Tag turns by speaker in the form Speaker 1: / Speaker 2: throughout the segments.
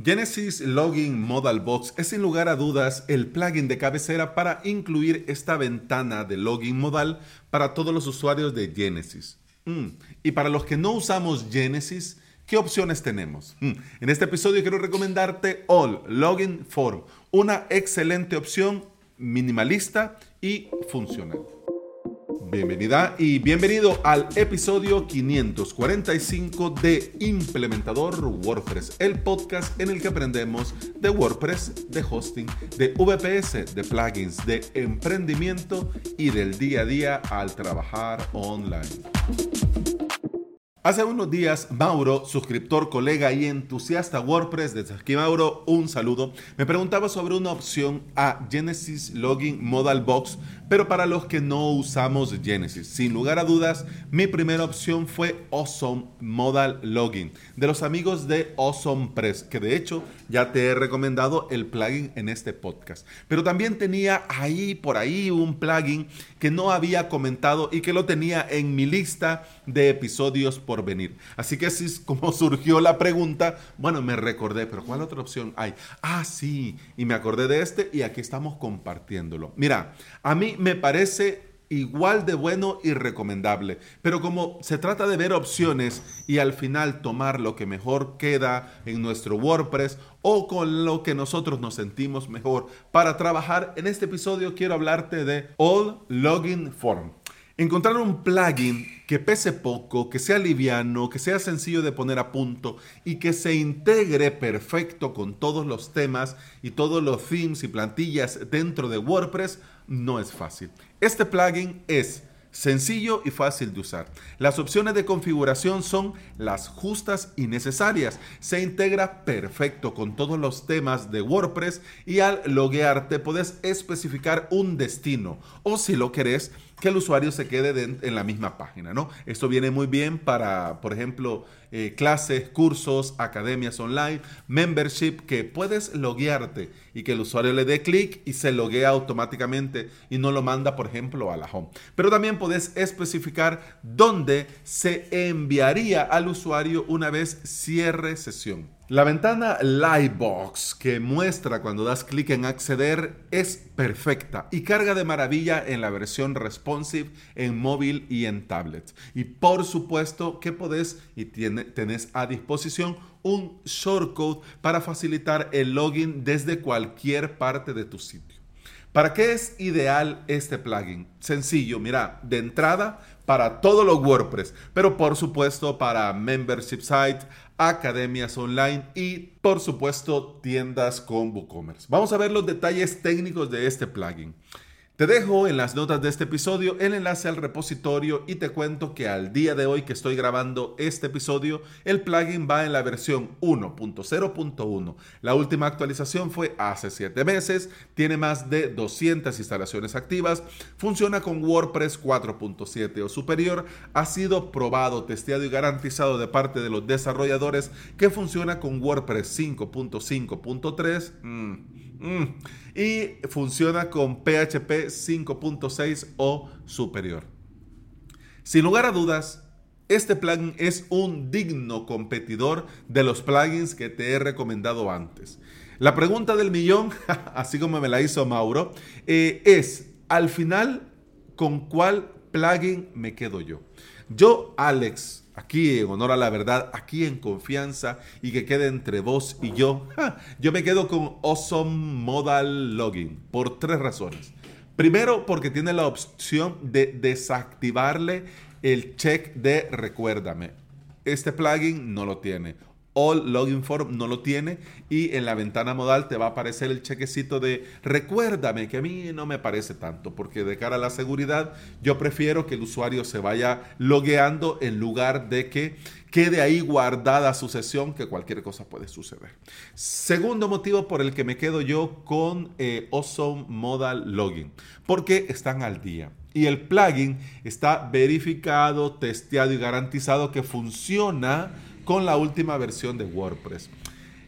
Speaker 1: Genesis Login Modal Box es sin lugar a dudas el plugin de cabecera para incluir esta ventana de login modal para todos los usuarios de Genesis. Mm, y para los que no usamos Genesis, ¿qué opciones tenemos? Mm, en este episodio quiero recomendarte All Login Form, una excelente opción minimalista y funcional. Bienvenida y bienvenido al episodio 545 de Implementador WordPress, el podcast en el que aprendemos de WordPress, de hosting, de VPS, de plugins, de emprendimiento y del día a día al trabajar online. Hace unos días, Mauro, suscriptor, colega y entusiasta WordPress, desde aquí Mauro, un saludo, me preguntaba sobre una opción a Genesis Login Modal Box, pero para los que no usamos Genesis. Sin lugar a dudas, mi primera opción fue Awesome Modal Login, de los amigos de Awesome Press, que de hecho ya te he recomendado el plugin en este podcast. Pero también tenía ahí, por ahí, un plugin que no había comentado y que lo tenía en mi lista de episodios venir. Así que así es como surgió la pregunta. Bueno, me recordé, pero ¿cuál otra opción hay? Ah, sí, y me acordé de este y aquí estamos compartiéndolo. Mira, a mí me parece igual de bueno y recomendable. Pero como se trata de ver opciones y al final tomar lo que mejor queda en nuestro WordPress o con lo que nosotros nos sentimos mejor para trabajar, en este episodio quiero hablarte de All Login Form. Encontrar un plugin que pese poco, que sea liviano, que sea sencillo de poner a punto y que se integre perfecto con todos los temas y todos los themes y plantillas dentro de WordPress no es fácil. Este plugin es sencillo y fácil de usar. Las opciones de configuración son las justas y necesarias. Se integra perfecto con todos los temas de WordPress y al loguearte puedes especificar un destino o si lo querés que el usuario se quede en la misma página, ¿no? Esto viene muy bien para, por ejemplo, eh, clases, cursos, academias online, membership, que puedes loguearte y que el usuario le dé clic y se loguea automáticamente y no lo manda, por ejemplo, a la home. Pero también puedes especificar dónde se enviaría al usuario una vez cierre sesión. La ventana Livebox que muestra cuando das clic en acceder es perfecta y carga de maravilla en la versión responsive en móvil y en tablet. Y por supuesto que podés y tenés a disposición un shortcode para facilitar el login desde cualquier parte de tu sitio. ¿Para qué es ideal este plugin? Sencillo, mira, de entrada para todos los WordPress, pero por supuesto para membership site, academias online y por supuesto tiendas con WooCommerce. Vamos a ver los detalles técnicos de este plugin. Te dejo en las notas de este episodio el enlace al repositorio y te cuento que al día de hoy que estoy grabando este episodio, el plugin va en la versión 1.0.1. La última actualización fue hace 7 meses, tiene más de 200 instalaciones activas, funciona con WordPress 4.7 o superior, ha sido probado, testeado y garantizado de parte de los desarrolladores que funciona con WordPress 5.5.3. Mm. Y funciona con PHP 5.6 o superior. Sin lugar a dudas, este plugin es un digno competidor de los plugins que te he recomendado antes. La pregunta del millón, así como me la hizo Mauro, eh, es, al final, ¿con cuál plugin me quedo yo? Yo, Alex, aquí en honor a la verdad, aquí en confianza y que quede entre vos y yo, yo me quedo con Awesome Modal Login por tres razones. Primero, porque tiene la opción de desactivarle el check de recuérdame. Este plugin no lo tiene. All Login Form no lo tiene y en la ventana modal te va a aparecer el chequecito de recuérdame que a mí no me parece tanto porque de cara a la seguridad yo prefiero que el usuario se vaya logueando en lugar de que quede ahí guardada su sesión que cualquier cosa puede suceder. Segundo motivo por el que me quedo yo con eh, Awesome Modal Login porque están al día y el plugin está verificado, testeado y garantizado que funciona con la última versión de WordPress.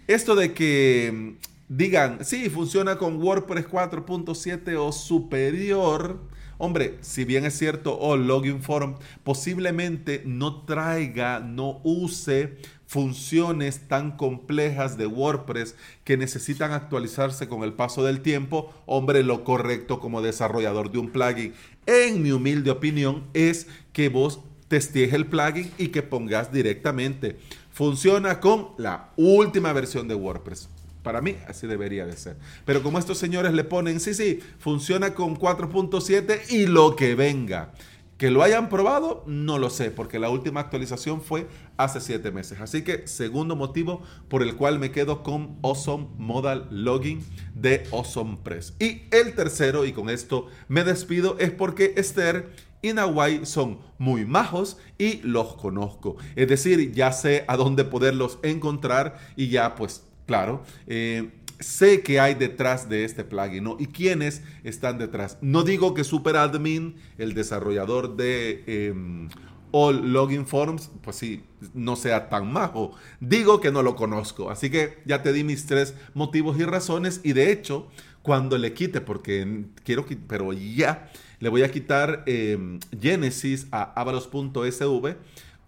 Speaker 1: Esto de que mm, digan, sí, funciona con WordPress 4.7 o superior. Hombre, si bien es cierto, o Login Form posiblemente no traiga, no use funciones tan complejas de WordPress que necesitan actualizarse con el paso del tiempo, hombre, lo correcto como desarrollador de un plugin, en mi humilde opinión, es que vos testees el plugin y que pongas directamente. Funciona con la última versión de WordPress. Para mí así debería de ser. Pero como estos señores le ponen, sí, sí, funciona con 4.7 y lo que venga. Que lo hayan probado, no lo sé, porque la última actualización fue hace 7 meses. Así que segundo motivo por el cual me quedo con Awesome Modal Login de Awesome Press. Y el tercero, y con esto me despido, es porque Esther y Nawai son muy majos y los conozco. Es decir, ya sé a dónde poderlos encontrar y ya pues claro, eh, sé que hay detrás de este plugin. Y quiénes están detrás. No digo que SuperAdmin, el desarrollador de em, All Login Forms, pues sí, no sea tan majo. Digo que no lo conozco. Así que ya te di mis tres motivos y razones. Y de hecho, cuando le quite, porque quiero pero ya le voy a quitar em, Genesis a avalos.sv,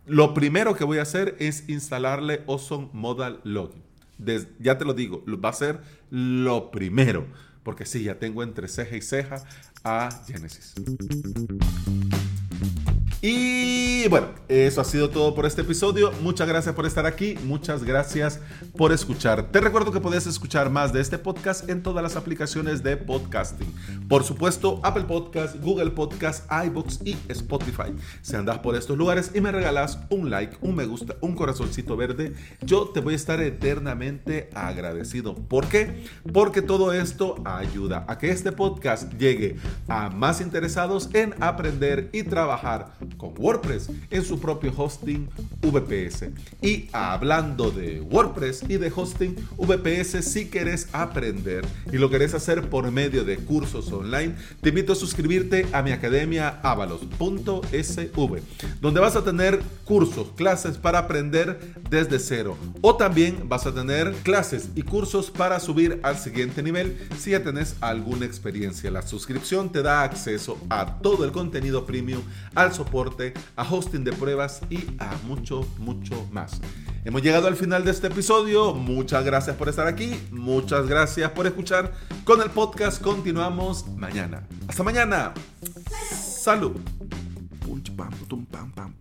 Speaker 1: lo primero que voy a hacer es instalarle Awesome Modal Login ya te lo digo, va a ser lo primero. Porque sí, ya tengo entre ceja y ceja a Genesis. Y bueno, eso ha sido todo por este episodio. Muchas gracias por estar aquí. Muchas gracias por escuchar. Te recuerdo que puedes escuchar más de este podcast en todas las aplicaciones de podcasting. Por supuesto, Apple Podcast, Google Podcast, iBooks y Spotify. Si andas por estos lugares y me regalas un like, un me gusta, un corazoncito verde, yo te voy a estar eternamente agradecido. ¿Por qué? Porque todo esto ayuda a que este podcast llegue a más interesados en aprender y trabajar con WordPress en su propio hosting VPS. Y hablando de WordPress y de hosting VPS, si quieres aprender y lo querés hacer por medio de cursos online, te invito a suscribirte a mi academia avalos.sv, donde vas a tener cursos, clases para aprender desde cero. O también vas a tener clases y cursos para subir al siguiente nivel si ya tenés alguna experiencia. La suscripción te da acceso a todo el contenido premium, al soporte a hosting de pruebas y a mucho, mucho más. Hemos llegado al final de este episodio. Muchas gracias por estar aquí. Muchas gracias por escuchar. Con el podcast continuamos mañana. Hasta mañana. Salud. pam, pam, pam.